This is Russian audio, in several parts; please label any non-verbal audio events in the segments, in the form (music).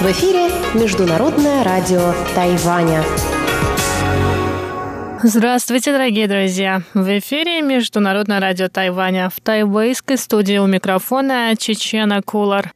В эфире Международное радио Тайваня. Здравствуйте, дорогие друзья! В эфире Международное радио Тайваня. В тайвейской студии у микрофона Чечена Кулар.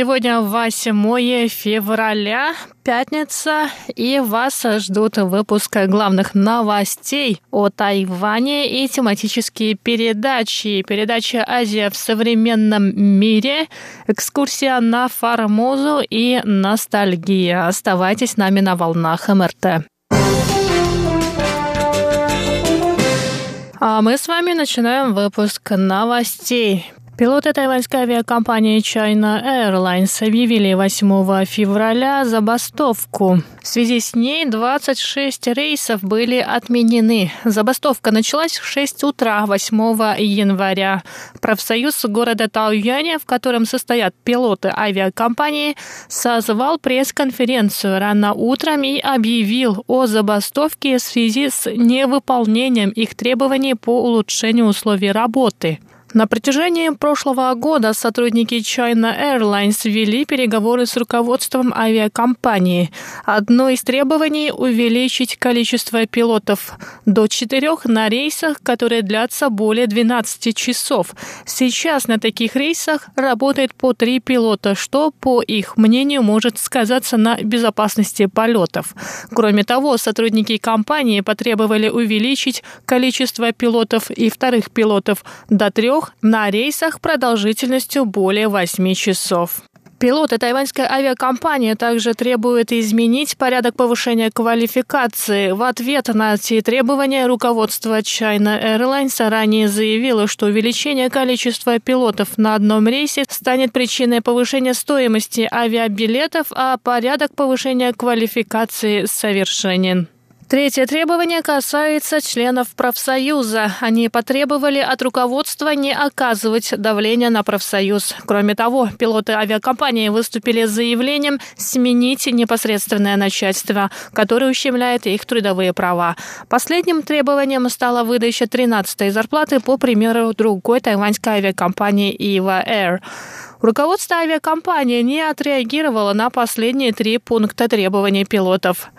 Сегодня 8 февраля, пятница, и вас ждут выпуск главных новостей о Тайване и тематические передачи. Передача «Азия в современном мире», экскурсия на Формозу и ностальгия. Оставайтесь с нами на волнах МРТ. А мы с вами начинаем выпуск новостей. Пилоты тайваньской авиакомпании China Airlines объявили 8 февраля забастовку. В связи с ней 26 рейсов были отменены. Забастовка началась в 6 утра 8 января. Профсоюз города Тауяня, в котором состоят пилоты авиакомпании, созвал пресс-конференцию рано утром и объявил о забастовке в связи с невыполнением их требований по улучшению условий работы. На протяжении прошлого года сотрудники China Airlines вели переговоры с руководством авиакомпании. Одно из требований – увеличить количество пилотов до четырех на рейсах, которые длятся более 12 часов. Сейчас на таких рейсах работает по три пилота, что, по их мнению, может сказаться на безопасности полетов. Кроме того, сотрудники компании потребовали увеличить количество пилотов и вторых пилотов до трех трех на рейсах продолжительностью более 8 часов. Пилоты тайваньской авиакомпании также требуют изменить порядок повышения квалификации. В ответ на эти требования руководство China Airlines ранее заявило, что увеличение количества пилотов на одном рейсе станет причиной повышения стоимости авиабилетов, а порядок повышения квалификации совершенен. Третье требование касается членов профсоюза. Они потребовали от руководства не оказывать давления на профсоюз. Кроме того, пилоты авиакомпании выступили с заявлением сменить непосредственное начальство, которое ущемляет их трудовые права. Последним требованием стала выдача 13-й зарплаты по примеру другой тайваньской авиакомпании Ива Air. Руководство авиакомпании не отреагировало на последние три пункта требований пилотов.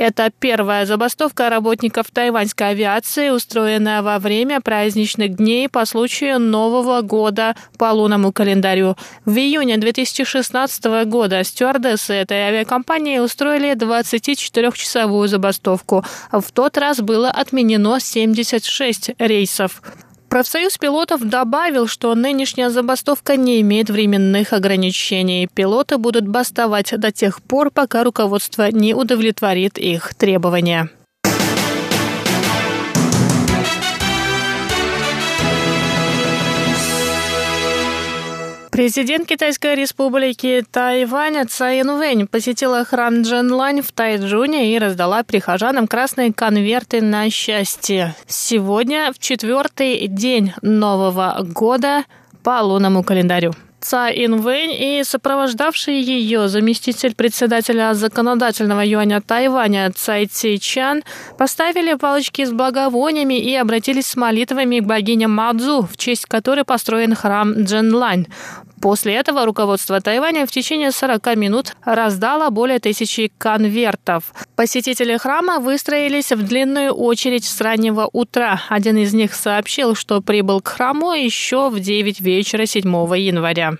Это первая забастовка работников тайваньской авиации, устроенная во время праздничных дней по случаю Нового года по лунному календарю. В июне 2016 года стюардессы этой авиакомпании устроили 24-часовую забастовку. В тот раз было отменено 76 рейсов. Профсоюз пилотов добавил, что нынешняя забастовка не имеет временных ограничений. Пилоты будут бастовать до тех пор, пока руководство не удовлетворит их требования. Президент Китайской республики Тайвань Цай Инвэнь посетила храм Дженлань в Тайджуне и раздала прихожанам красные конверты на счастье. Сегодня в четвертый день Нового года по лунному календарю. Цай Инвэнь и сопровождавший ее заместитель председателя законодательного юаня Тайваня Цай Ци Чан поставили палочки с благовониями и обратились с молитвами к богине Мадзу, в честь которой построен храм Дженлань. После этого руководство Тайваня в течение 40 минут раздало более тысячи конвертов. Посетители храма выстроились в длинную очередь с раннего утра. Один из них сообщил, что прибыл к храму еще в 9 вечера 7 января.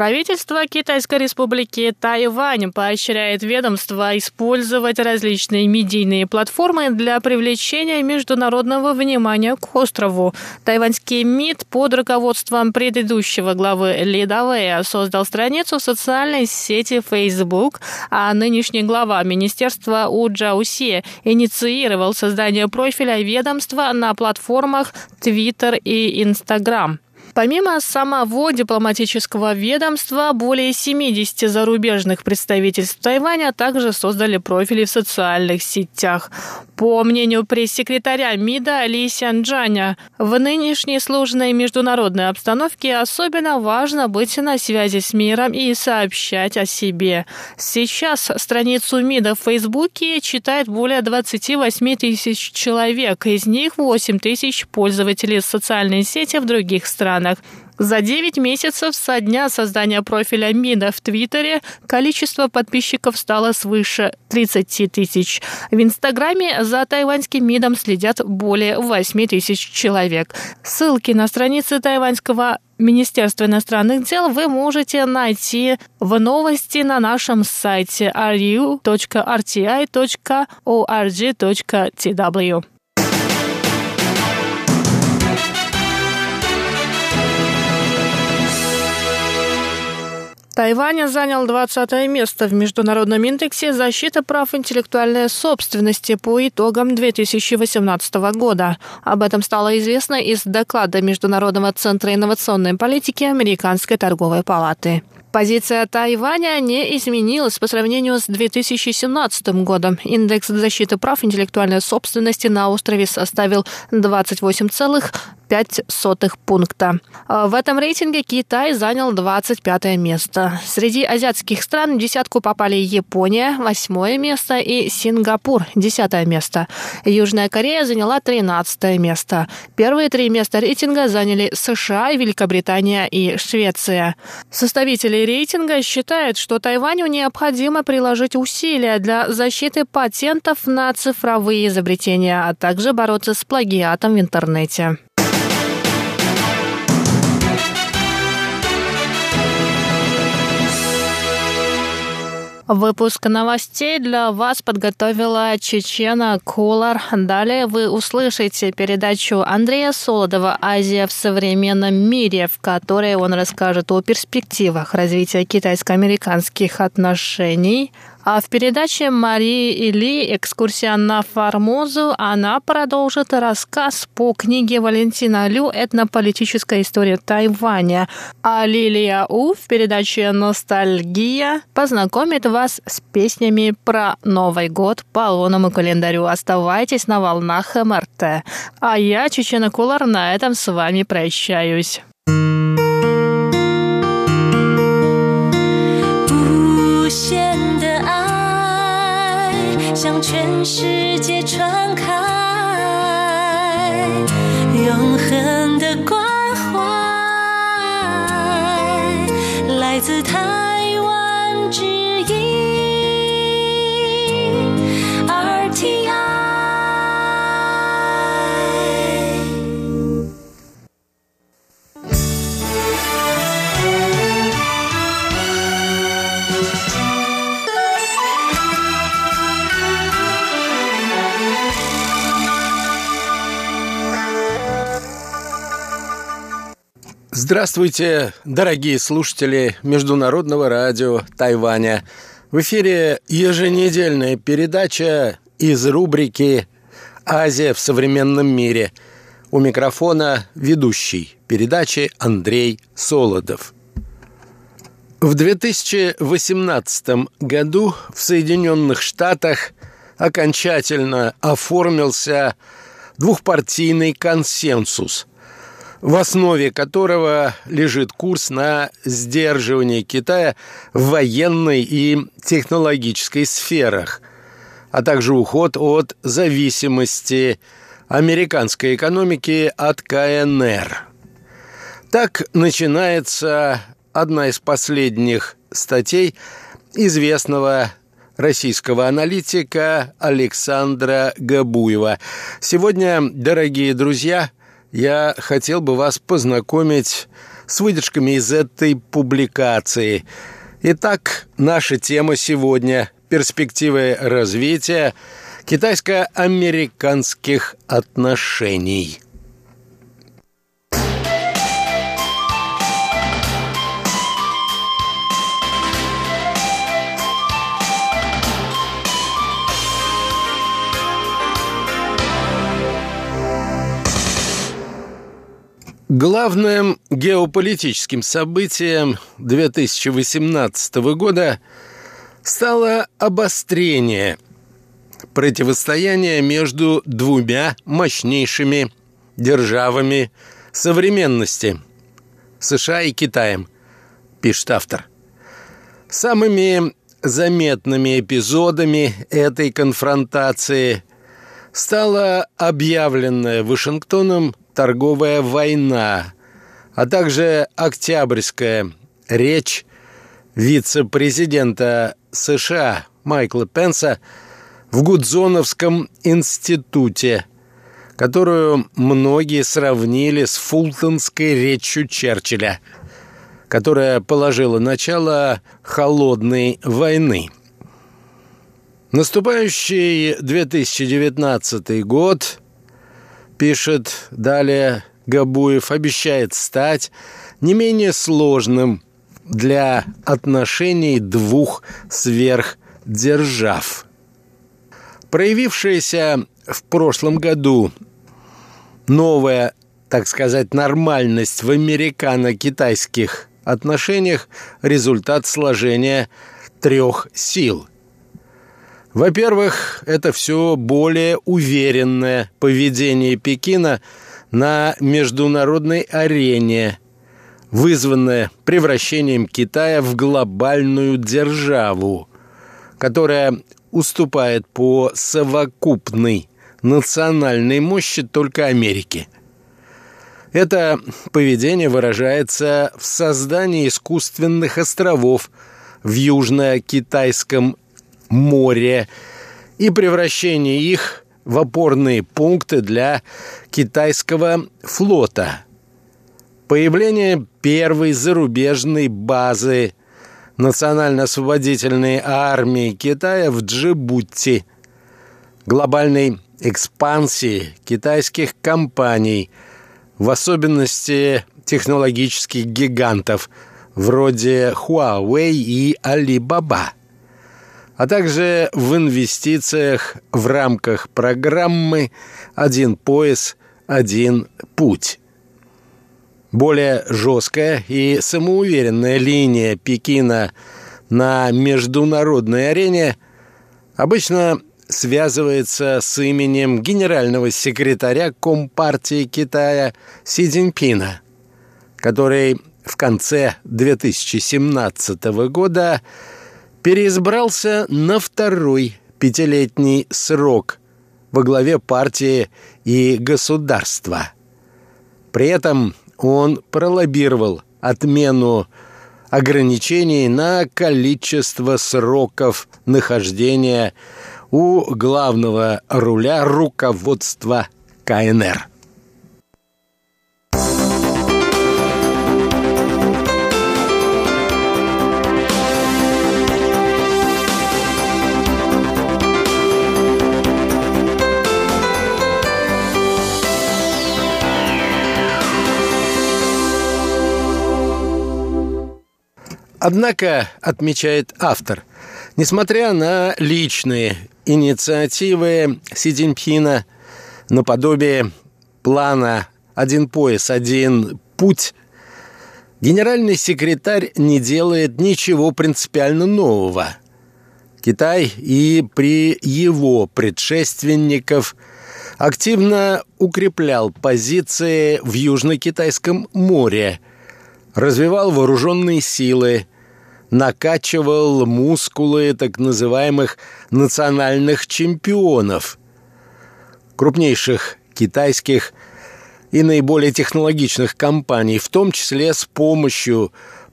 Правительство Китайской республики Тайвань поощряет ведомство использовать различные медийные платформы для привлечения международного внимания к острову. Тайваньский МИД под руководством предыдущего главы Ли Давея создал страницу в социальной сети Facebook, а нынешний глава министерства У Джаусе инициировал создание профиля ведомства на платформах Twitter и Instagram. Помимо самого дипломатического ведомства, более 70 зарубежных представительств Тайваня также создали профили в социальных сетях. По мнению пресс-секретаря МИДа Ли Сянджаня, в нынешней сложной международной обстановке особенно важно быть на связи с миром и сообщать о себе. Сейчас страницу МИДа в Фейсбуке читает более 28 тысяч человек, из них 8 тысяч пользователей социальной сети в других странах. За 9 месяцев со дня создания профиля МИДа в Твиттере количество подписчиков стало свыше 30 тысяч. В Инстаграме за тайваньским МИДом следят более 8 тысяч человек. Ссылки на страницы тайваньского Министерства иностранных дел вы можете найти в новости на нашем сайте ru.rti.org.tw. Тайвань занял 20 место в Международном индексе защиты прав интеллектуальной собственности по итогам 2018 года. Об этом стало известно из доклада Международного центра инновационной политики Американской торговой палаты. Позиция Тайваня не изменилась по сравнению с 2017 годом. Индекс защиты прав интеллектуальной собственности на острове составил 28,5 0,5 пункта. А в этом рейтинге Китай занял 25 место. Среди азиатских стран в десятку попали Япония, восьмое место, и Сингапур, десятое место. Южная Корея заняла 13 место. Первые три места рейтинга заняли США, Великобритания и Швеция. Составители рейтинга считают, что Тайваню необходимо приложить усилия для защиты патентов на цифровые изобретения, а также бороться с плагиатом в интернете. Выпуск новостей для вас подготовила Чечена Кулар. Далее вы услышите передачу Андрея Солодова «Азия в современном мире», в которой он расскажет о перспективах развития китайско-американских отношений – а в передаче Марии Или «Экскурсия на Формозу» она продолжит рассказ по книге Валентина Лю «Этнополитическая история Тайваня». А Лилия У в передаче «Ностальгия» познакомит вас с песнями про Новый год по лунному календарю. Оставайтесь на волнах МРТ. А я, Чечена Кулар, на этом с вами прощаюсь. 全世界传开，永恒的关怀，来自他。Здравствуйте, дорогие слушатели Международного радио Тайваня. В эфире еженедельная передача из рубрики «Азия в современном мире». У микрофона ведущий передачи Андрей Солодов. В 2018 году в Соединенных Штатах окончательно оформился двухпартийный консенсус – в основе которого лежит курс на сдерживание Китая в военной и технологической сферах, а также уход от зависимости американской экономики от КНР. Так начинается одна из последних статей известного российского аналитика Александра Габуева. Сегодня, дорогие друзья, я хотел бы вас познакомить с выдержками из этой публикации. Итак, наша тема сегодня – перспективы развития китайско-американских отношений – Главным геополитическим событием 2018 года стало обострение противостояния между двумя мощнейшими державами современности – США и Китаем, пишет автор. Самыми заметными эпизодами этой конфронтации стала объявленная Вашингтоном торговая война, а также октябрьская речь вице-президента США Майкла Пенса в Гудзоновском институте, которую многие сравнили с фултонской речью Черчилля, которая положила начало холодной войны. Наступающий 2019 год пишет далее Габуев, обещает стать не менее сложным для отношений двух сверхдержав. Проявившаяся в прошлом году новая, так сказать, нормальность в американо-китайских отношениях – результат сложения трех сил – во-первых, это все более уверенное поведение Пекина на международной арене, вызванное превращением Китая в глобальную державу, которая уступает по совокупной национальной мощи только Америке. Это поведение выражается в создании искусственных островов в Южно-Китайском море и превращение их в опорные пункты для китайского флота. Появление первой зарубежной базы Национально-освободительной армии Китая в Джибути, глобальной экспансии китайских компаний, в особенности технологических гигантов вроде Huawei и Alibaba – а также в инвестициях в рамках программы «Один пояс, один путь». Более жесткая и самоуверенная линия Пекина на международной арене обычно связывается с именем генерального секретаря Компартии Китая Си Цзиньпина, который в конце 2017 года переизбрался на второй пятилетний срок во главе партии и государства. При этом он пролоббировал отмену ограничений на количество сроков нахождения у главного руля руководства КНР. Однако, отмечает автор, несмотря на личные инициативы Си Цзиньпина наподобие плана «Один пояс, один путь», генеральный секретарь не делает ничего принципиально нового. Китай и при его предшественников активно укреплял позиции в Южно-Китайском море – развивал вооруженные силы, накачивал мускулы так называемых национальных чемпионов, крупнейших китайских и наиболее технологичных компаний, в том числе с помощью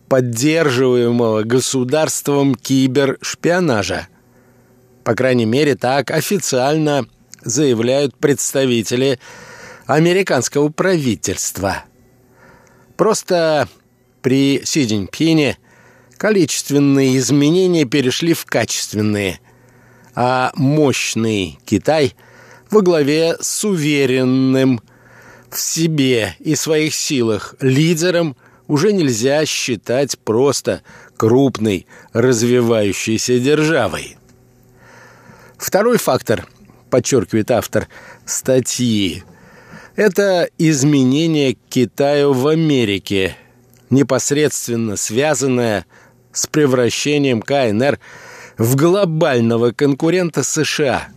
поддерживаемого государством кибершпионажа. По крайней мере, так официально заявляют представители американского правительства. Просто при Си Цзиньпине количественные изменения перешли в качественные, а мощный Китай во главе с уверенным в себе и своих силах лидером уже нельзя считать просто крупной развивающейся державой. Второй фактор, подчеркивает автор статьи, Это изменение Китаю в Америке, непосредственно связанное с превращением КНР в глобального конкурента США.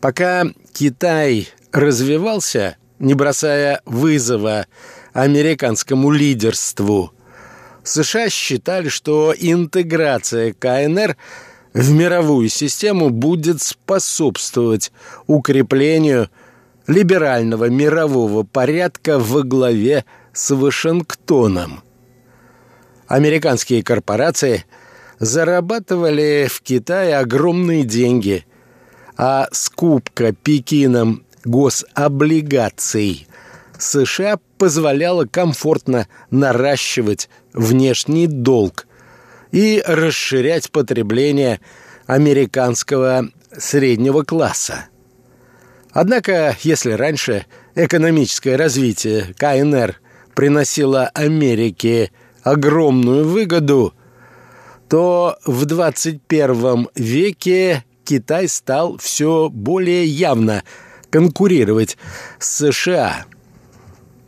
Пока Китай развивался, не бросая вызова американскому лидерству, США считали, что интеграция КНР в мировую систему будет способствовать укреплению либерального мирового порядка во главе с Вашингтоном. Американские корпорации зарабатывали в Китае огромные деньги, а скупка Пекином гособлигаций США позволяла комфортно наращивать внешний долг и расширять потребление американского среднего класса. Однако, если раньше экономическое развитие КНР приносило Америке огромную выгоду, то в 21 веке Китай стал все более явно конкурировать с США.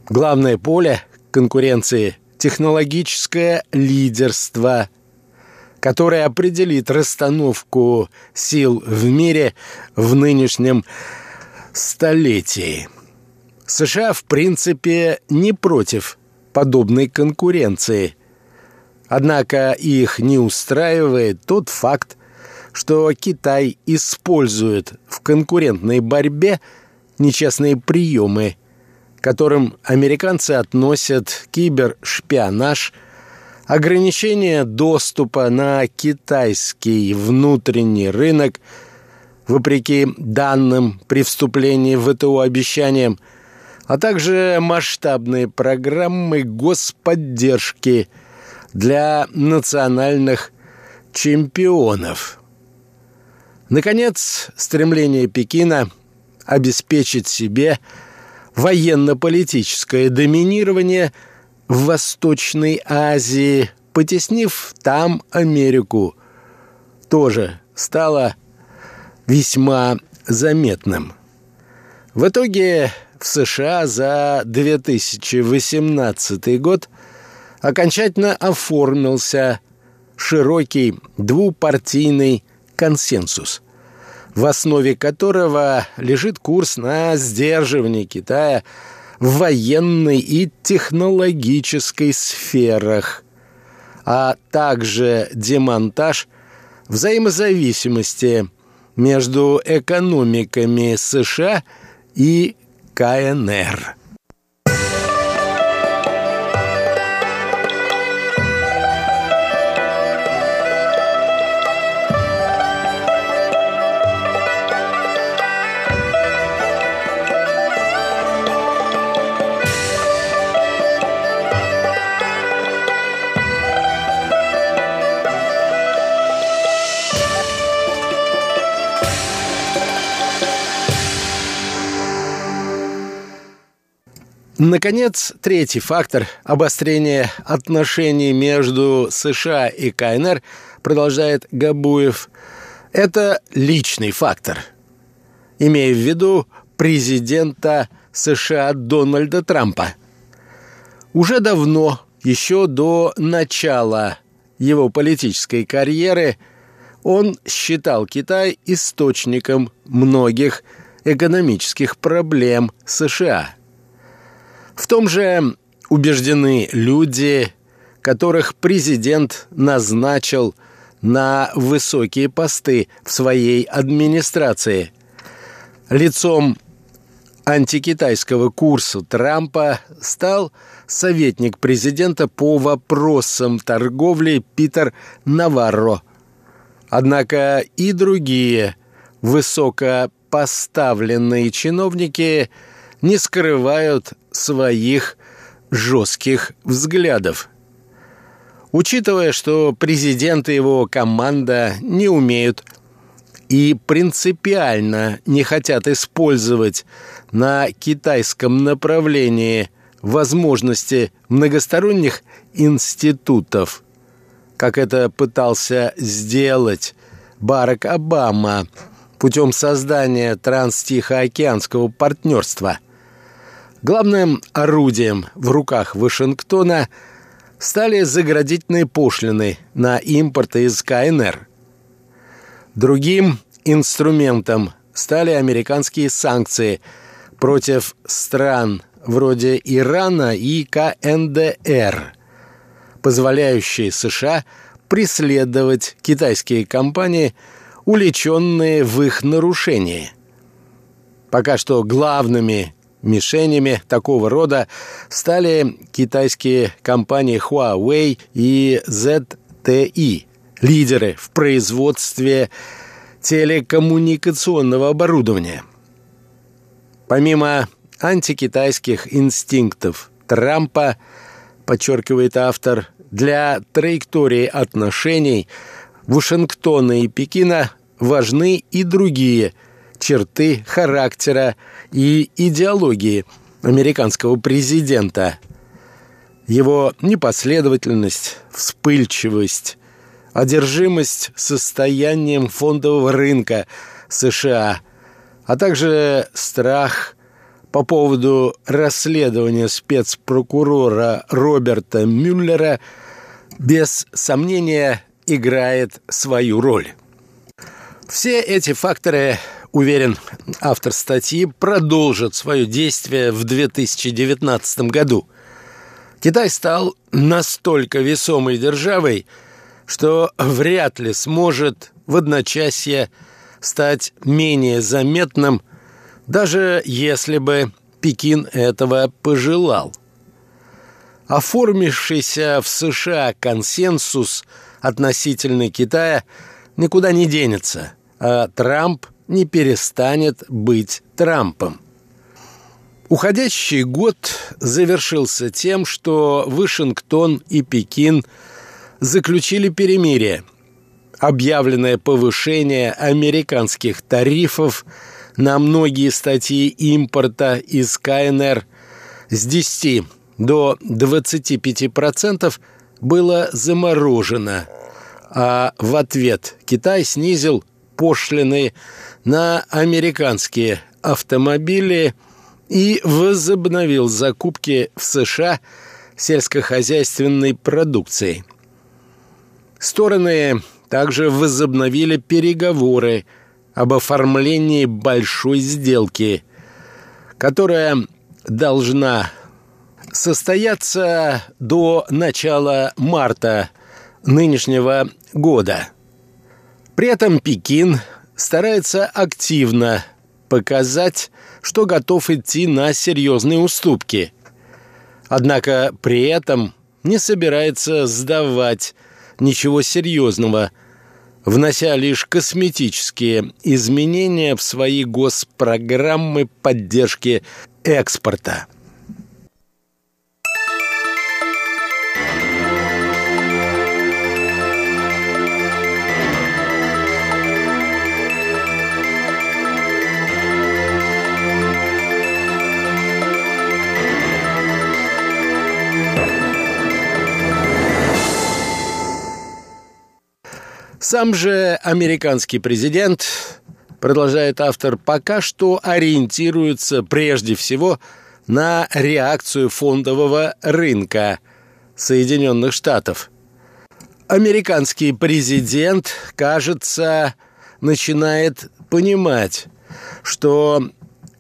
Главное поле конкуренции – технологическое лидерство, которое определит расстановку сил в мире в нынешнем столетии. США, в принципе, не против подобной конкуренции. Однако их не устраивает тот факт, что Китай использует в конкурентной борьбе нечестные приемы, которым американцы относят кибершпионаж, ограничение доступа на китайский внутренний рынок – вопреки данным при вступлении в ВТО обещаниям, а также масштабные программы господдержки для национальных чемпионов. Наконец, стремление Пекина обеспечить себе военно-политическое доминирование в Восточной Азии, потеснив там Америку, тоже стало весьма заметным. В итоге в США за 2018 год окончательно оформился широкий двупартийный консенсус, в основе которого лежит курс на сдерживание Китая в военной и технологической сферах, а также демонтаж взаимозависимости – между экономиками США и КНР. Наконец, третий фактор обострения отношений между США и КНР, продолжает Габуев, это личный фактор, имея в виду президента США Дональда Трампа. Уже давно, еще до начала его политической карьеры, он считал Китай источником многих экономических проблем США – том же убеждены люди, которых президент назначил на высокие посты в своей администрации. Лицом антикитайского курса Трампа стал советник президента по вопросам торговли Питер Наварро. Однако и другие высокопоставленные чиновники – не скрывают своих жестких взглядов. Учитывая, что президент и его команда не умеют и принципиально не хотят использовать на китайском направлении возможности многосторонних институтов, как это пытался сделать Барак Обама путем создания транстихоокеанского партнерства – Главным орудием в руках Вашингтона стали заградительные пошлины на импорт из КНР. Другим инструментом стали американские санкции против стран вроде Ирана и КНДР, позволяющие США преследовать китайские компании, уличенные в их нарушении. Пока что главными мишенями такого рода стали китайские компании Huawei и ZTE, лидеры в производстве телекоммуникационного оборудования. Помимо антикитайских инстинктов Трампа, подчеркивает автор, для траектории отношений Вашингтона и Пекина важны и другие черты характера и идеологии американского президента. Его непоследовательность, вспыльчивость, одержимость состоянием фондового рынка США, а также страх по поводу расследования спецпрокурора Роберта Мюллера без сомнения играет свою роль. Все эти факторы, уверен автор статьи, продолжат свое действие в 2019 году. Китай стал настолько весомой державой, что вряд ли сможет в одночасье стать менее заметным, даже если бы Пекин этого пожелал. Оформившийся в США консенсус относительно Китая никуда не денется, а Трамп не перестанет быть Трампом. Уходящий год завершился тем, что Вашингтон и Пекин заключили перемирие, объявленное повышение американских тарифов на многие статьи импорта из КНР с 10 до 25% было заморожено, а в ответ Китай снизил пошлины на американские автомобили и возобновил закупки в США сельскохозяйственной продукции. Стороны также возобновили переговоры об оформлении большой сделки, которая должна состояться до начала марта нынешнего года. При этом Пекин старается активно показать, что готов идти на серьезные уступки. Однако при этом не собирается сдавать ничего серьезного – внося лишь косметические изменения в свои госпрограммы поддержки экспорта. Сам же американский президент, продолжает автор, пока что ориентируется прежде всего на реакцию фондового рынка Соединенных Штатов. Американский президент, кажется, начинает понимать, что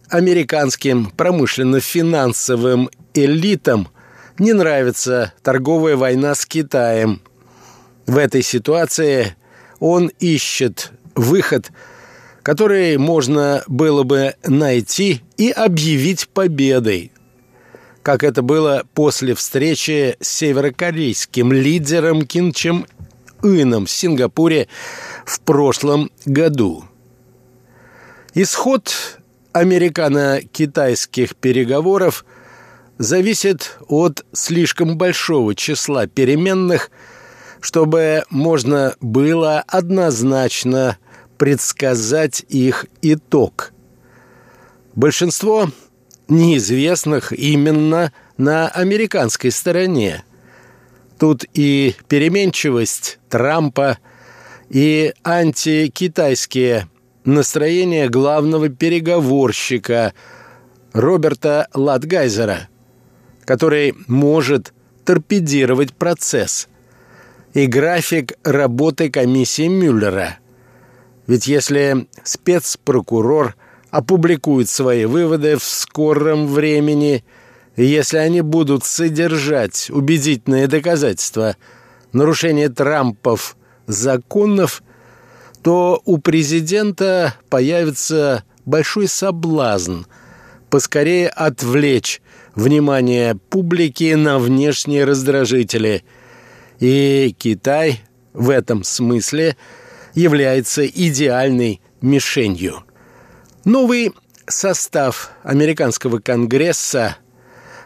американским промышленно-финансовым элитам не нравится торговая война с Китаем. В этой ситуации он ищет выход, который можно было бы найти и объявить победой, как это было после встречи с северокорейским лидером Ким Чен Ыном в Сингапуре в прошлом году. Исход американо-китайских переговоров зависит от слишком большого числа переменных – чтобы можно было однозначно предсказать их итог. Большинство неизвестных именно на американской стороне. Тут и переменчивость Трампа, и антикитайские настроения главного переговорщика Роберта Латгайзера, который может торпедировать процесс, и график работы комиссии Мюллера. Ведь если спецпрокурор опубликует свои выводы в скором времени, если они будут содержать убедительные доказательства нарушения Трампов законов, то у президента появится большой соблазн поскорее отвлечь внимание публики на внешние раздражители. И Китай в этом смысле является идеальной мишенью. Новый состав американского конгресса,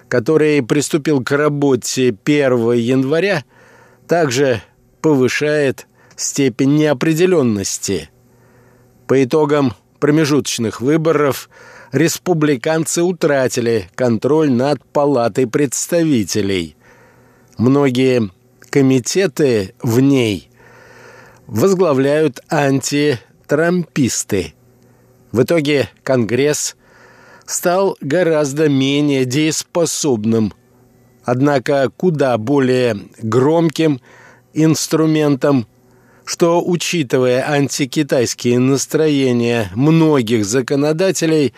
который приступил к работе 1 января, также повышает степень неопределенности. По итогам промежуточных выборов республиканцы утратили контроль над палатой представителей. Многие комитеты в ней возглавляют антитрамписты. В итоге Конгресс стал гораздо менее дееспособным, однако куда более громким инструментом что, учитывая антикитайские настроения многих законодателей,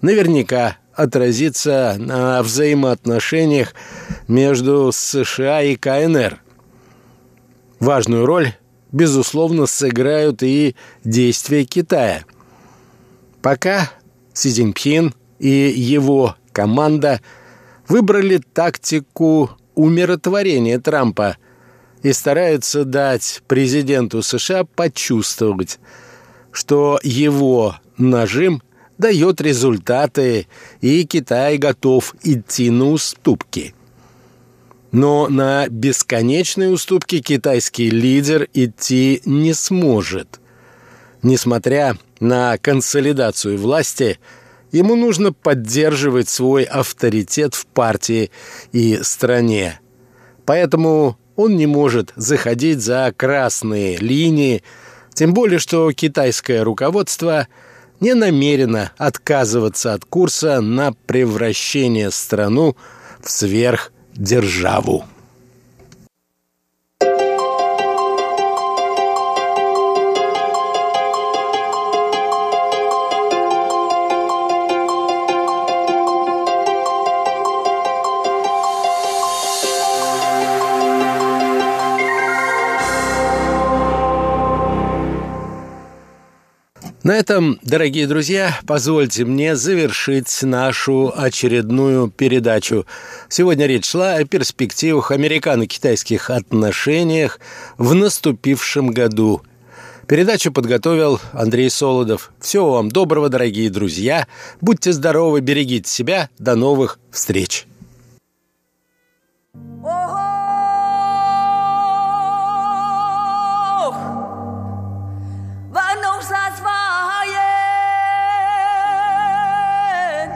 наверняка отразится на взаимоотношениях между США и КНР. Важную роль, безусловно, сыграют и действия Китая. Пока Си Цзиньпин и его команда выбрали тактику умиротворения Трампа – и стараются дать президенту США почувствовать, что его нажим дает результаты, и Китай готов идти на уступки. Но на бесконечные уступки китайский лидер идти не сможет. Несмотря на консолидацию власти, ему нужно поддерживать свой авторитет в партии и стране. Поэтому он не может заходить за красные линии, тем более что китайское руководство не намерено отказываться от курса на превращение страну в сверхдержаву. На этом, дорогие друзья, позвольте мне завершить нашу очередную передачу. Сегодня речь шла о перспективах американо-китайских отношениях в наступившем году. Передачу подготовил Андрей Солодов. Всего вам доброго, дорогие друзья. Будьте здоровы, берегите себя. До новых встреч.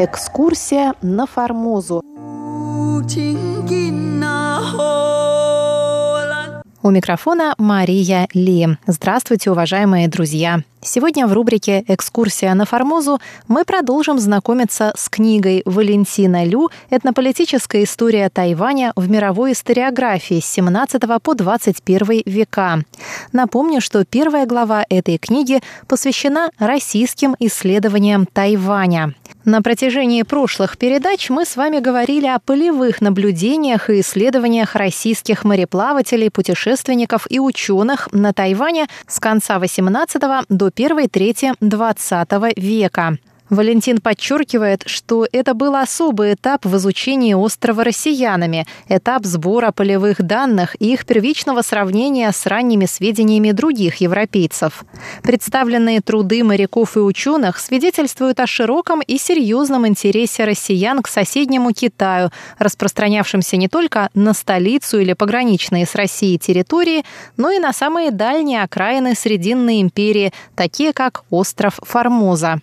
Экскурсия на Формозу. У микрофона Мария Ли. Здравствуйте, уважаемые друзья! Сегодня в рубрике «Экскурсия на Формозу» мы продолжим знакомиться с книгой Валентина Лю «Этнополитическая история Тайваня в мировой историографии с 17 по 21 века». Напомню, что первая глава этой книги посвящена российским исследованиям Тайваня. На протяжении прошлых передач мы с вами говорили о полевых наблюдениях и исследованиях российских мореплавателей, путешественников и ученых на Тайване с конца XVIII до трети XX века. Валентин подчеркивает, что это был особый этап в изучении острова россиянами, этап сбора полевых данных и их первичного сравнения с ранними сведениями других европейцев. Представленные труды моряков и ученых свидетельствуют о широком и серьезном интересе россиян к соседнему Китаю, распространявшемся не только на столицу или пограничные с Россией территории, но и на самые дальние окраины Срединной империи, такие как остров Формоза.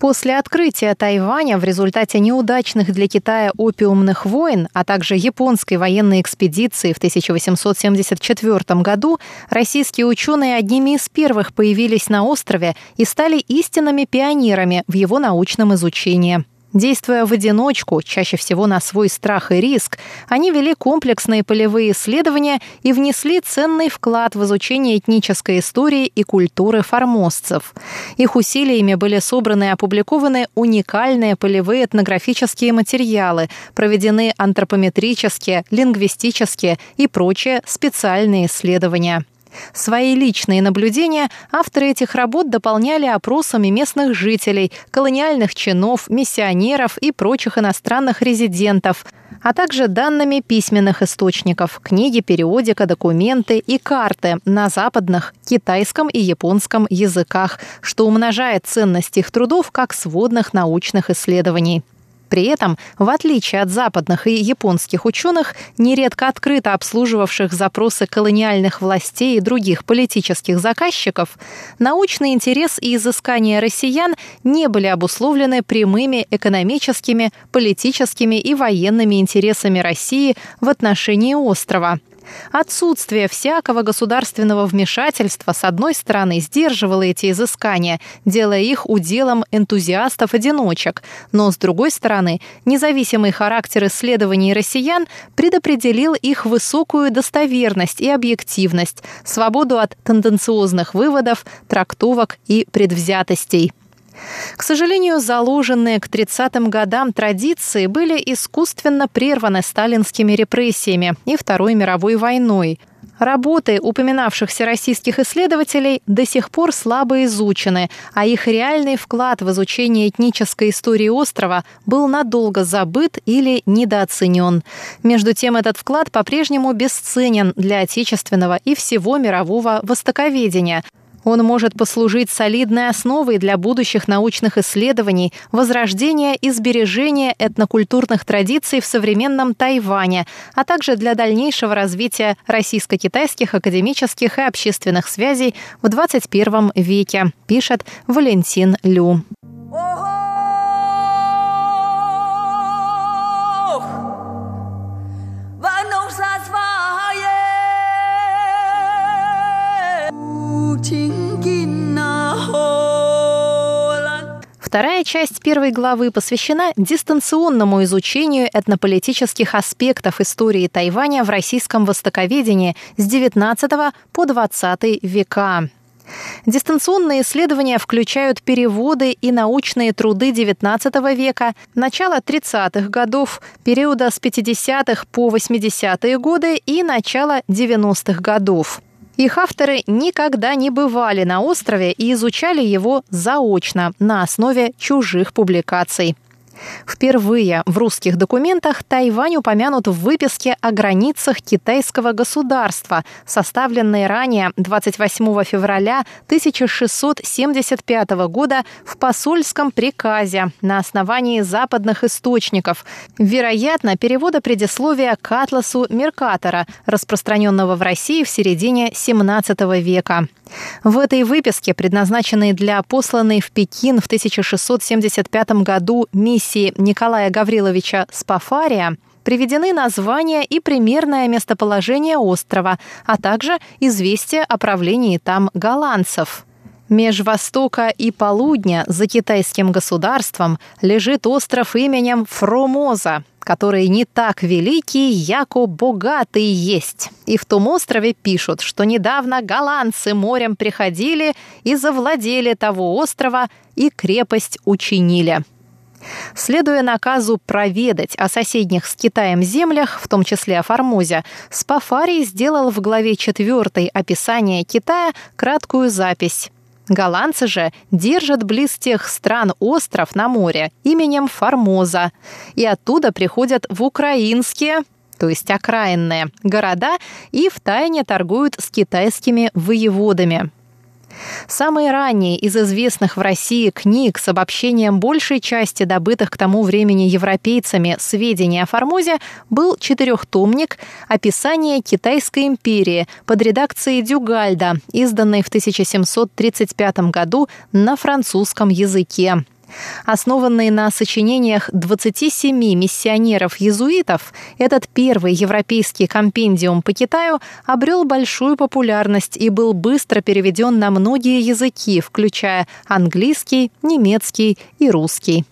После открытия Тайваня в результате неудачных для Китая опиумных войн, а также японской военной экспедиции в 1874 году, российские ученые одними из первых появились на острове и стали истинными пионерами в его научном изучении. Действуя в одиночку, чаще всего на свой страх и риск, они вели комплексные полевые исследования и внесли ценный вклад в изучение этнической истории и культуры формозцев. Их усилиями были собраны и опубликованы уникальные полевые этнографические материалы, проведены антропометрические, лингвистические и прочие специальные исследования. Свои личные наблюдения авторы этих работ дополняли опросами местных жителей, колониальных чинов, миссионеров и прочих иностранных резидентов, а также данными письменных источников – книги, периодика, документы и карты на западных, китайском и японском языках, что умножает ценность их трудов как сводных научных исследований. При этом, в отличие от западных и японских ученых, нередко открыто обслуживавших запросы колониальных властей и других политических заказчиков, научный интерес и изыскания россиян не были обусловлены прямыми экономическими, политическими и военными интересами России в отношении острова – Отсутствие всякого государственного вмешательства, с одной стороны, сдерживало эти изыскания, делая их уделом энтузиастов-одиночек, но, с другой стороны, независимый характер исследований россиян предопределил их высокую достоверность и объективность, свободу от тенденциозных выводов, трактовок и предвзятостей. К сожалению, заложенные к 30-м годам традиции были искусственно прерваны сталинскими репрессиями и Второй мировой войной. Работы упоминавшихся российских исследователей до сих пор слабо изучены, а их реальный вклад в изучение этнической истории острова был надолго забыт или недооценен. Между тем, этот вклад по-прежнему бесценен для отечественного и всего мирового востоковедения – он может послужить солидной основой для будущих научных исследований, возрождения и сбережения этнокультурных традиций в современном Тайване, а также для дальнейшего развития российско-китайских академических и общественных связей в 21 веке, пишет Валентин Лю. Вторая часть первой главы посвящена дистанционному изучению этнополитических аспектов истории Тайваня в российском востоковедении с XIX по XX века. Дистанционные исследования включают переводы и научные труды XIX века, начала 30-х годов, периода с 50-х по 80-е годы и начала 90-х годов. Их авторы никогда не бывали на острове и изучали его заочно на основе чужих публикаций. Впервые в русских документах Тайвань упомянут в выписке о границах китайского государства, составленной ранее 28 февраля 1675 года в посольском приказе на основании западных источников, вероятно, перевода предисловия к атласу Меркатора, распространенного в России в середине XVII века. В этой выписке, предназначенной для посланной в Пекин в 1675 году миссии Николая Гавриловича Спафария, приведены название и примерное местоположение острова, а также известие о правлении там голландцев. Меж Востока и Полудня за китайским государством лежит остров именем Фромоза, который не так великий, яко богатый есть. И в том острове пишут, что недавно голландцы морем приходили и завладели того острова и крепость учинили. Следуя наказу проведать о соседних с Китаем землях, в том числе о Формозе, Спафарий сделал в главе 4 описания Китая краткую запись. Голландцы же держат близ тех стран остров на море именем Формоза, и оттуда приходят в украинские, то есть окраинные, города и втайне торгуют с китайскими воеводами. Самые ранние из известных в России книг с обобщением большей части добытых к тому времени европейцами сведений о Формозе был четырехтомник «Описание Китайской империи» под редакцией Дюгальда, изданный в 1735 году на французском языке. Основанный на сочинениях 27 миссионеров-езуитов, этот первый европейский компендиум по Китаю обрел большую популярность и был быстро переведен на многие языки, включая английский, немецкий и русский.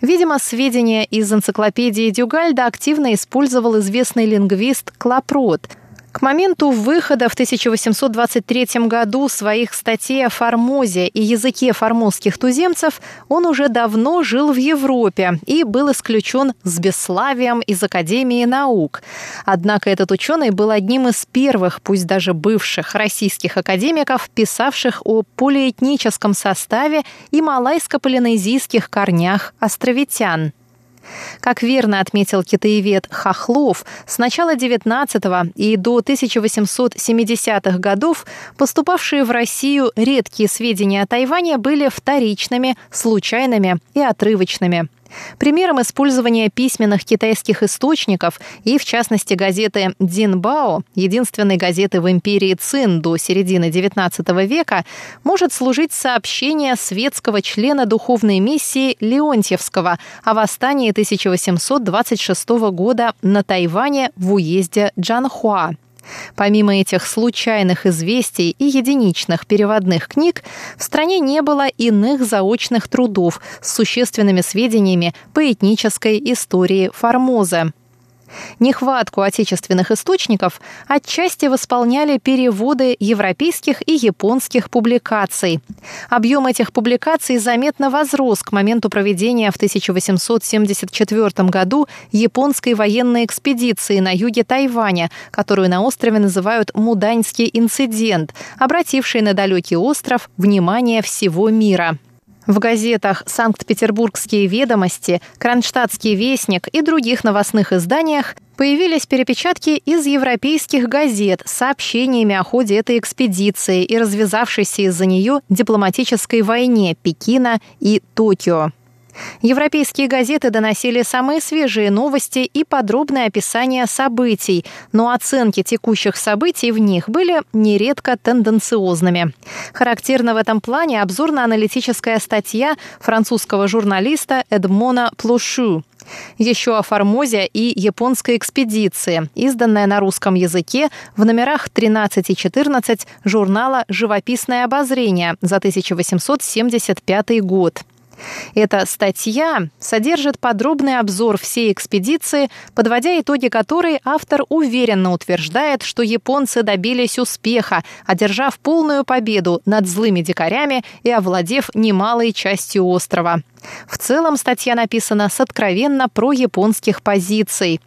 Видимо, сведения из энциклопедии Дюгальда активно использовал известный лингвист Клапрот – к моменту выхода в 1823 году своих статей о Формозе и языке формозских туземцев он уже давно жил в Европе и был исключен с бесславием из Академии наук. Однако этот ученый был одним из первых, пусть даже бывших, российских академиков, писавших о полиэтническом составе и малайско-полинезийских корнях островитян. Как верно отметил китаевед Хохлов, с начала XIX и до 1870-х годов поступавшие в Россию редкие сведения о Тайване были вторичными, случайными и отрывочными. Примером использования письменных китайских источников и, в частности, газеты «Динбао», единственной газеты в империи Цин до середины XIX века, может служить сообщение светского члена духовной миссии Леонтьевского о восстании 1826 года на Тайване в уезде Джанхуа. Помимо этих случайных известий и единичных переводных книг, в стране не было иных заочных трудов с существенными сведениями по этнической истории Формоза. Нехватку отечественных источников отчасти восполняли переводы европейских и японских публикаций. Объем этих публикаций заметно возрос к моменту проведения в 1874 году японской военной экспедиции на юге Тайваня, которую на острове называют «Муданьский инцидент», обративший на далекий остров внимание всего мира. В газетах «Санкт-Петербургские ведомости», «Кронштадтский вестник» и других новостных изданиях появились перепечатки из европейских газет с сообщениями о ходе этой экспедиции и развязавшейся из-за нее дипломатической войне Пекина и Токио. Европейские газеты доносили самые свежие новости и подробное описание событий, но оценки текущих событий в них были нередко тенденциозными. Характерна в этом плане обзорно-аналитическая статья французского журналиста Эдмона Плушу еще о Формозе и японской экспедиции, изданная на русском языке в номерах 13 и 14 журнала «Живописное обозрение» за 1875 год. Эта статья содержит подробный обзор всей экспедиции, подводя итоги которой автор уверенно утверждает, что японцы добились успеха, одержав полную победу над злыми дикарями и овладев немалой частью острова. В целом статья написана с откровенно про-японских позиций.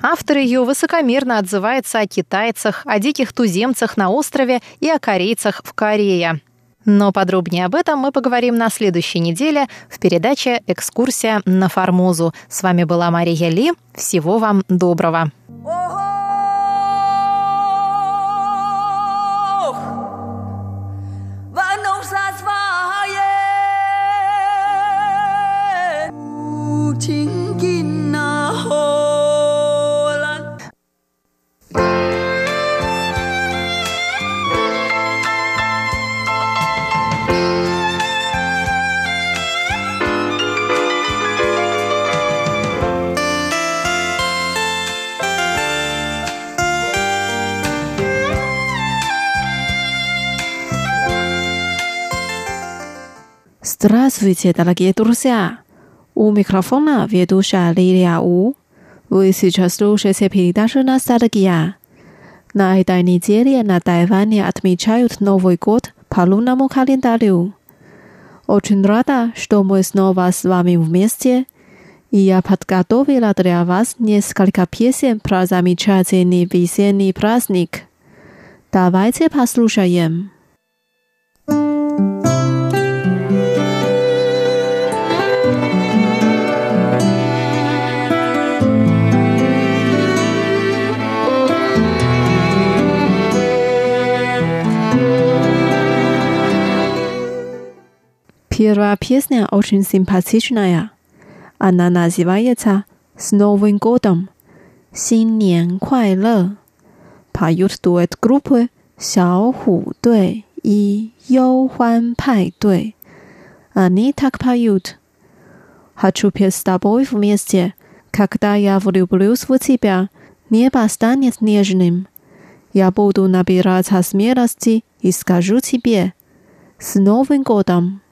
Автор ее высокомерно отзывается о китайцах, о диких туземцах на острове и о корейцах в Корее. Но подробнее об этом мы поговорим на следующей неделе в передаче «Экскурсия на Формозу». С вами была Мария Ли. Всего вам доброго. Здравствуйте, дорогие друзья! У микрофона ведущая Лилия У. Вы сейчас слушаете передачу «Ностальгия». На этой неделе на Тайване отмечают Новый год по лунному календарю. Очень рада, что мы снова с вами вместе, и я подготовила для вас несколько песен про замечательный весенний праздник. Давайте послушаем. Первая песня очень симпатичная. Она называется «С Новым годом!» «Син Куай Ле!» Поют дуэт группы «Сяо Ху Дэй» и «Йоу Хуан Пай Дэй». Они так поют. «Хочу петь с тобой вместе, когда я влюблюсь в тебя, небо станет нежным. Я буду набираться смелости и скажу тебе «С Новым годом!»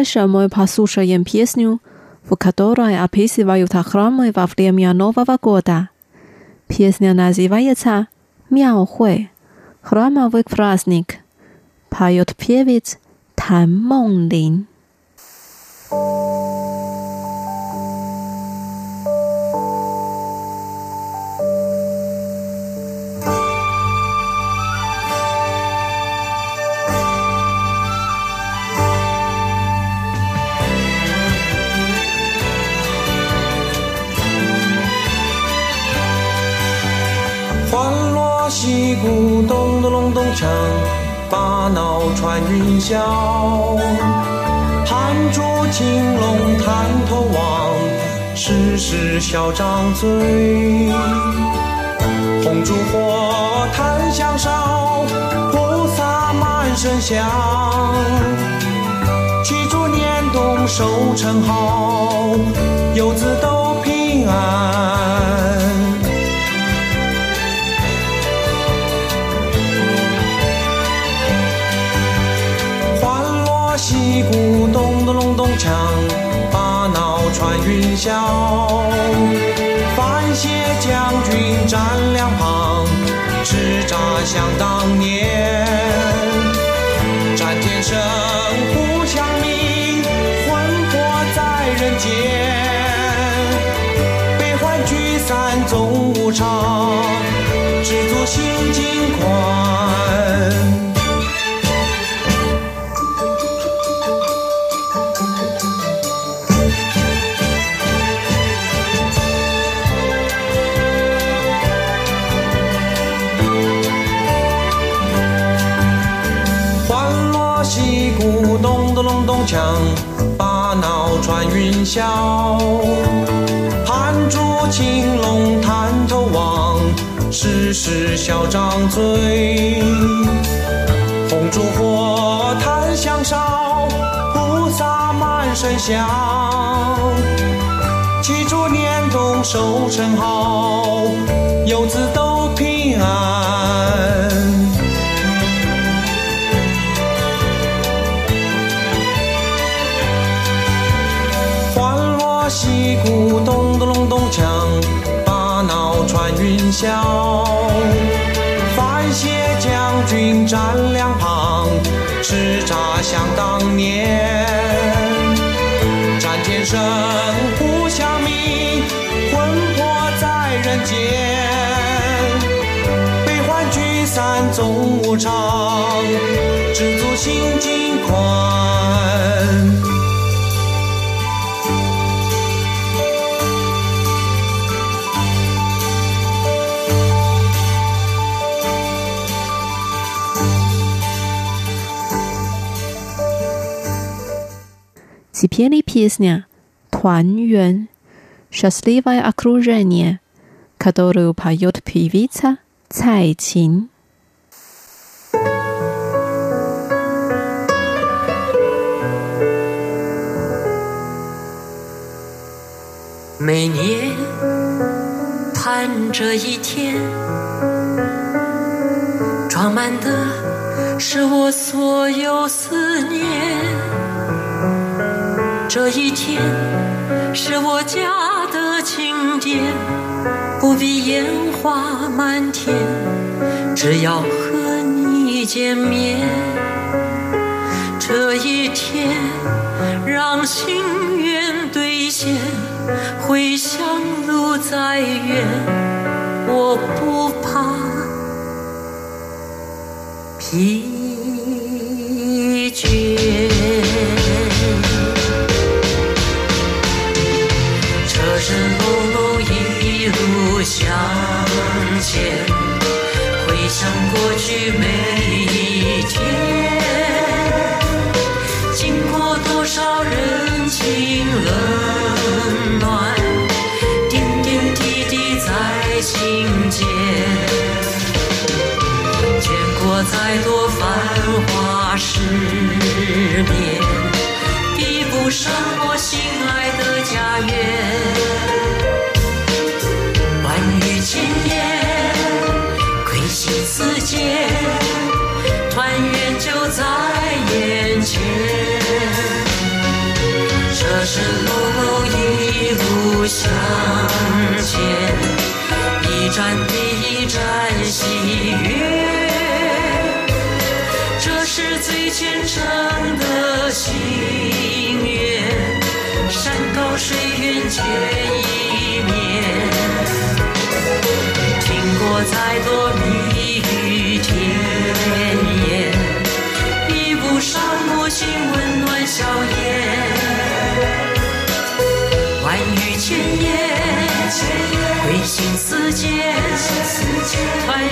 Дальше мы послушаем песню, в которой описывают храмы во время Нового года. Песня называется «Мяохуй» – храмовый праздник. Поет певец Тан Монлин. 击咚咚隆咚锵，把脑穿云霄。盘珠青龙探头望，时时笑张嘴。红烛火檀香烧，菩萨满身香。祈祝年冬收成好，游子都平安。击鼓咚咚隆咚锵，把脑穿云霄。范谢将军站两旁，叱咤想当年。战天生，笑。盘珠青龙探头望，时时小张嘴。红烛火，檀香烧，菩萨满身香。祈祝年冬收成好，游子都平安。穿云霄。范谢将军站两旁，叱咤想当年。战天生互相迷，魂魄在人间。悲欢聚散总无常，知足心境宽。Запели песня «Туан Счастливое окружение, которую поет певица Цай Чин. 每年盼这一天，装满的是我所有思念。 这一天是我家的庆典，不必烟花满天，只要和你见面。这一天让心愿兑现，回乡路再远，我不怕疲倦。you. 团圆就在眼前。车声隆隆一路向前，一站一站喜悦。这是最虔诚的心愿，山高水远见一面。听过再多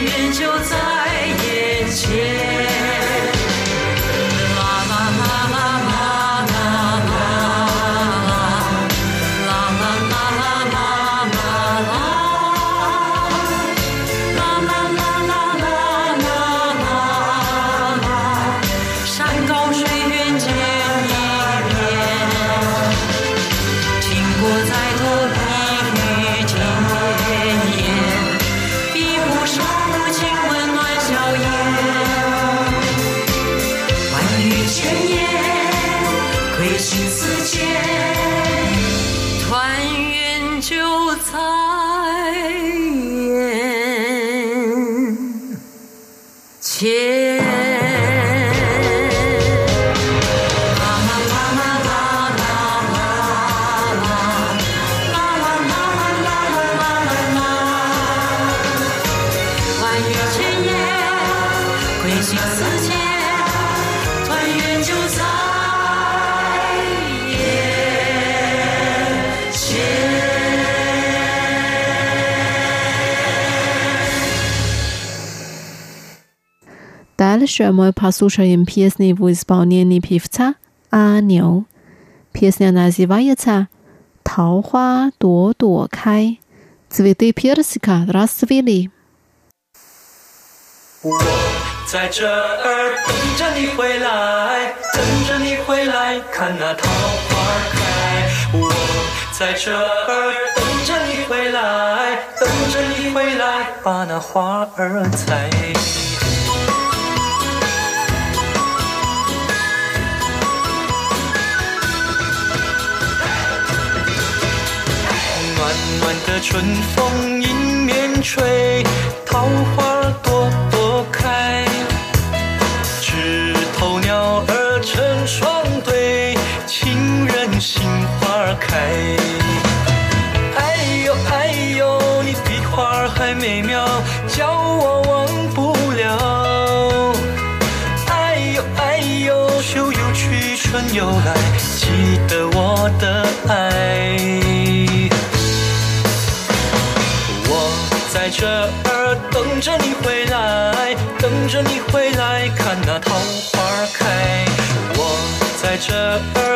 也就在Дальше мы послушаем песни в исполнении певца 阿牛。Песня называется «桃花朵朵开». Цветы персика расцвели. 我在这儿等着你回来，等着你回来，看那桃花开。我在这儿等着你回来，等着你回来，把那花儿采。 暖暖的春风迎面吹，桃花朵朵开。枝头鸟儿成双对，情人心花开。哎呦哎呦，你比花儿还美妙，叫我忘不了。哎呦哎呦，秋又去，春又来，记得我的爱。这儿等着你回来，等着你回来，看那桃花开。我在这儿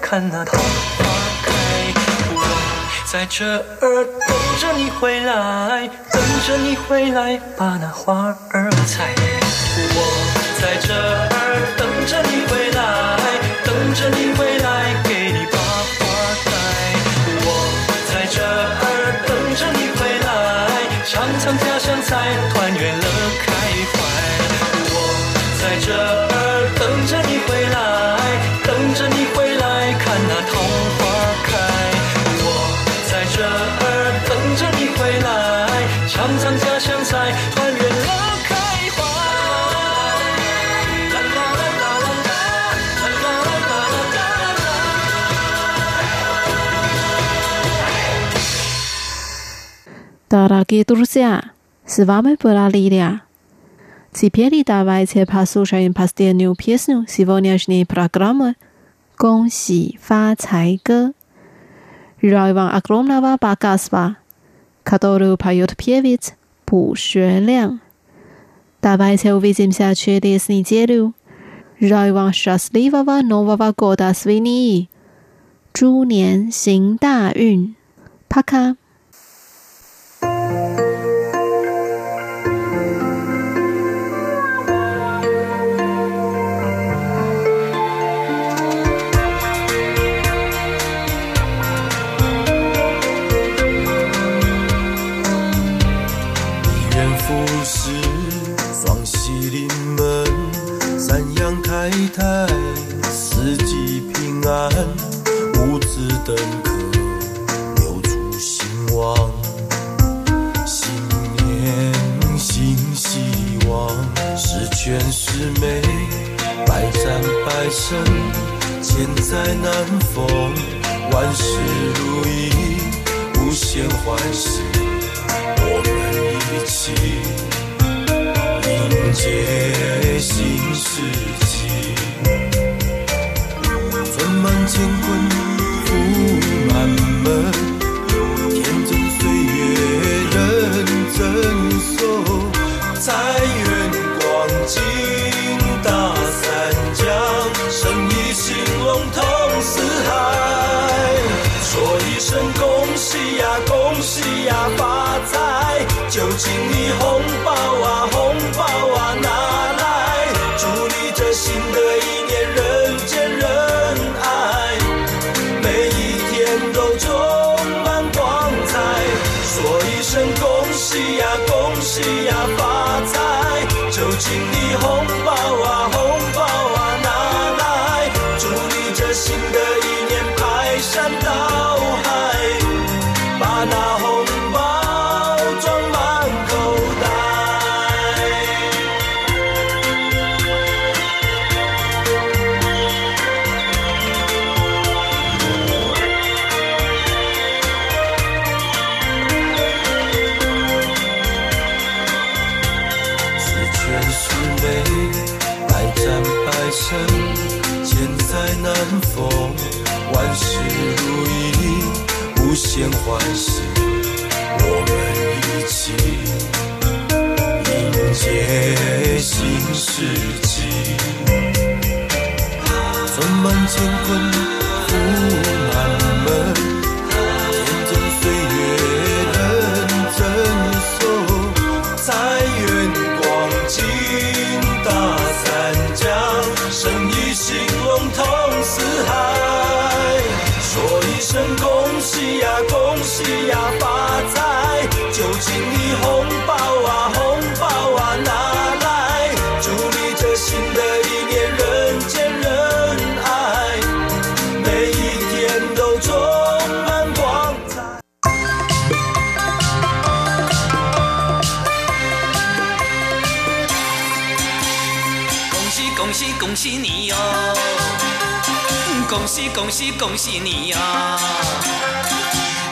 看那桃花开。我在这儿等着你回来，等着你回来，把那花儿采。我在这儿等着你回来，等着你回来，给你把花戴。我在这儿等着你回来，尝尝家乡菜，团圆乐开怀。我在这Дорогие друзья, с вами была Лилия. Теперь давайте послушаем последнюю песню сегодняшней программы «Гong Xi Фа Цай Гэ». Желаю вам огромного богатства, которую поет певец Пу Xueлян. Давайте увидимся через неделю. Желаю вам счастливого Нового года свиньи. 猪年行大运。Пока. 一 太太，四季平安，五子登科，六畜兴旺，新年新希望，十全十美，百战百胜，千载难逢，万事如意，无限欢喜。我们一起迎接新世 Stimme 恭喜恭喜恭喜你哟！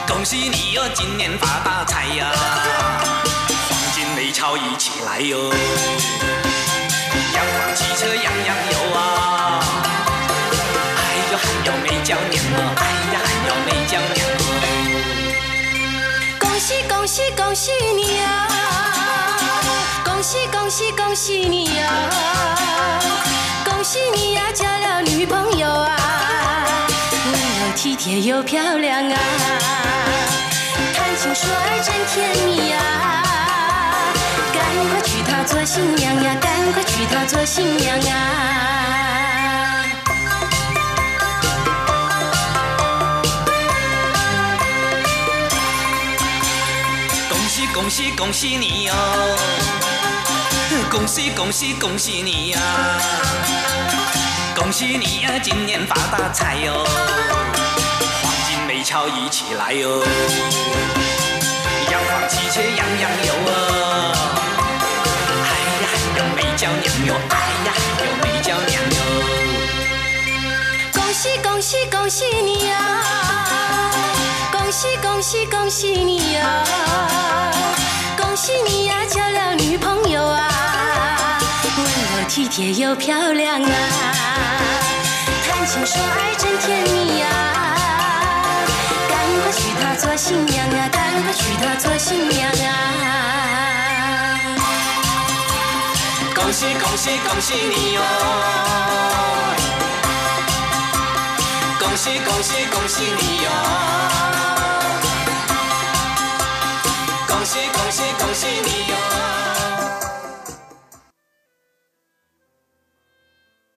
恭喜你哟，今年发大财呀！黄金美钞一起来哟！洋房汽车样样有啊！哎呦还有美娇娘哦！哎呀还有美娇娘哦！恭喜恭喜恭喜你呀！恭喜恭喜恭喜你呀！恭喜你呀，交了女朋友啊，温柔体贴又漂亮啊，谈情说爱真甜蜜呀，赶快娶她做新娘呀，赶快娶她做新娘啊！恭喜恭喜恭喜你 (laughs) 哟！恭喜恭喜恭喜你呀！恭喜你呀，今年发大财哟！黄金美钞一起来哟！阳光汽车样样有哦！哎呀有美娇娘哟！哎呀有美娇娘哟！恭喜恭喜恭喜你呀！恭喜恭喜恭喜你呀！恭喜你呀，交了女朋友啊，温柔体贴又漂亮啊，谈情说爱真甜蜜呀，赶快娶她做新娘啊，赶快娶她做新娘啊！恭喜恭喜恭喜你哟！恭喜恭喜恭喜你哟！恭喜恭喜恭喜你哟！